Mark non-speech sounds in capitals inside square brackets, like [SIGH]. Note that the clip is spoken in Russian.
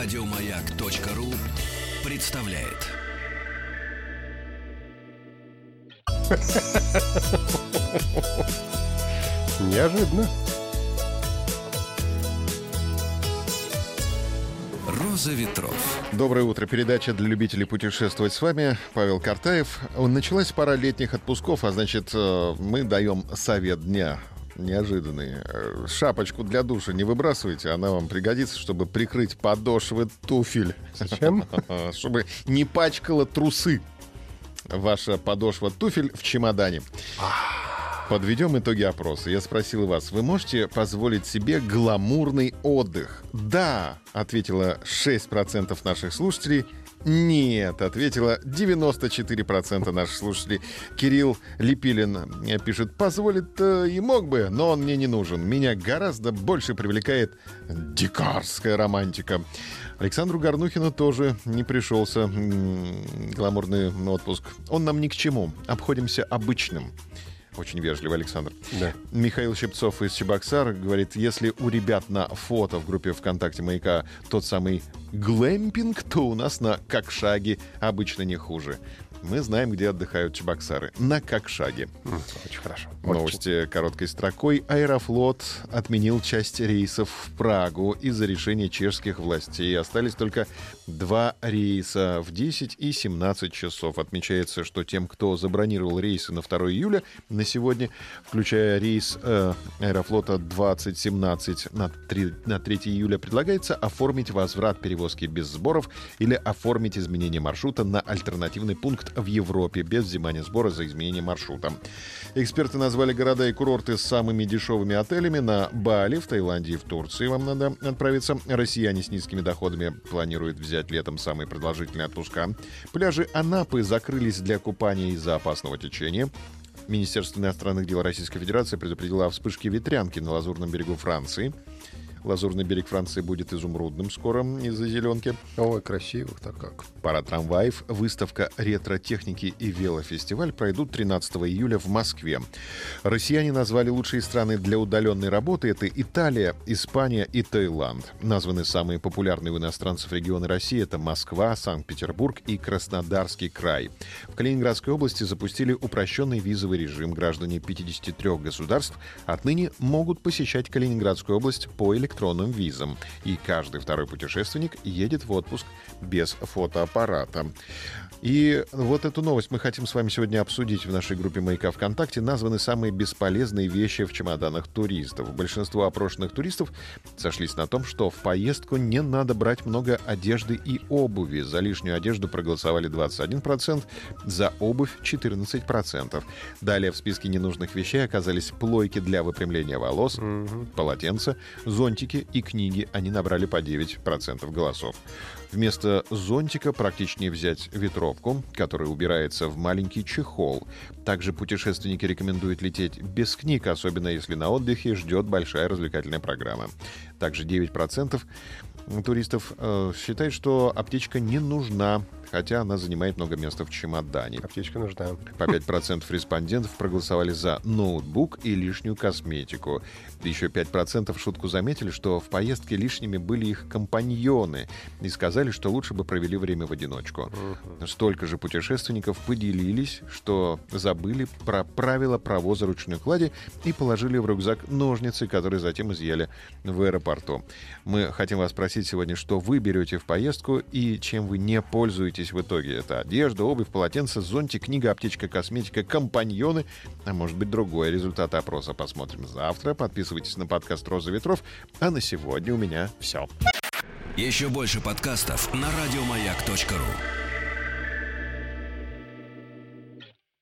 Радиомаяк.ру представляет. [LAUGHS] Неожиданно. Роза ветров. Доброе утро. Передача для любителей путешествовать с вами. Павел Картаев. Началась пора летних отпусков, а значит, э, мы даем совет дня неожиданный. Э, Шапочку для душа не выбрасывайте, она вам пригодится, чтобы прикрыть подошвы туфель. Зачем? [LAUGHS] Чтобы не пачкала трусы ваша подошва туфель в чемодане. Подведем итоги опроса. Я спросил вас, вы можете позволить себе гламурный отдых? Да, ответило 6% наших слушателей. Нет, ответила 94% наших слушателей. Кирилл Липилин э, пишет, позволит э, и мог бы, но он мне не нужен. Меня гораздо больше привлекает дикарская романтика. Александру Горнухину тоже не пришелся гламурный отпуск. Он нам ни к чему. Обходимся обычным. Очень вежливо, Александр. Да. Михаил Щипцов из Чебоксар говорит, если у ребят на фото в группе ВКонтакте «Маяка» тот самый глэмпинг, то у нас на Кокшаге обычно не хуже. Мы знаем, где отдыхают чебоксары. На Кокшаге. Очень хорошо. Очень. Новости короткой строкой. Аэрофлот отменил часть рейсов в Прагу из-за решения чешских властей. Остались только два рейса в 10 и 17 часов. Отмечается, что тем, кто забронировал рейсы на 2 июля на сегодня, включая рейс э, Аэрофлота 2017 на 3, на 3 июля, предлагается оформить возврат перевозки без сборов или оформить изменение маршрута на альтернативный пункт в Европе без взимания сбора за изменение маршрута. Эксперты назвали города и курорты с самыми дешевыми отелями на Бали, в Таиланде и в Турции. Вам надо отправиться. Россияне с низкими доходами планируют взять летом самые продолжительные отпуска. Пляжи Анапы закрылись для купания из-за опасного течения. Министерство иностранных дел Российской Федерации предупредило о вспышке ветрянки на Лазурном берегу Франции. Лазурный берег Франции будет изумрудным скоро из-за зеленки. Ой, красиво-то как. Пара трамваев, выставка ретро-техники и велофестиваль пройдут 13 июля в Москве. Россияне назвали лучшие страны для удаленной работы. Это Италия, Испания и Таиланд. Названы самые популярные у иностранцев регионы России. Это Москва, Санкт-Петербург и Краснодарский край. В Калининградской области запустили упрощенный визовый режим. Граждане 53 государств отныне могут посещать Калининградскую область по электронным визам. И каждый второй путешественник едет в отпуск без фотоаппарата. И вот эту новость мы хотим с вами сегодня обсудить в нашей группе «Маяка ВКонтакте». Названы самые бесполезные вещи в чемоданах туристов. Большинство опрошенных туристов сошлись на том, что в поездку не надо брать много одежды и обуви. За лишнюю одежду проголосовали 21%, за обувь 14%. Далее в списке ненужных вещей оказались плойки для выпрямления волос, полотенца, зонтики и книги. Они набрали по 9% голосов. Вместо зонтика практичнее взять ветровку, которая убирается в маленький чехол. Также путешественники рекомендуют лететь без книг, особенно если на отдыхе ждет большая развлекательная программа. Также 9% туристов э, считают, что аптечка не нужна, хотя она занимает много места в чемодане. Аптечка нужна. По 5% респондентов проголосовали за ноутбук и лишнюю косметику. Еще 5% в шутку заметили, что в поездке лишними были их компаньоны и сказали, что лучше бы провели время в одиночку. Столько же путешественников поделились, что забыли про правила провоза ручной клади и положили в рюкзак ножницы, которые затем изъяли в аэропорту. Мы хотим вас спросить сегодня, что вы берете в поездку и чем вы не пользуетесь в итоге. Это одежда, обувь, полотенце, зонтик, книга, аптечка, косметика, компаньоны, а может быть другой результат опроса. Посмотрим завтра. Подписывайтесь на подкаст «Роза ветров». А на сегодня у меня все. Еще больше подкастов на радиомаяк.ру.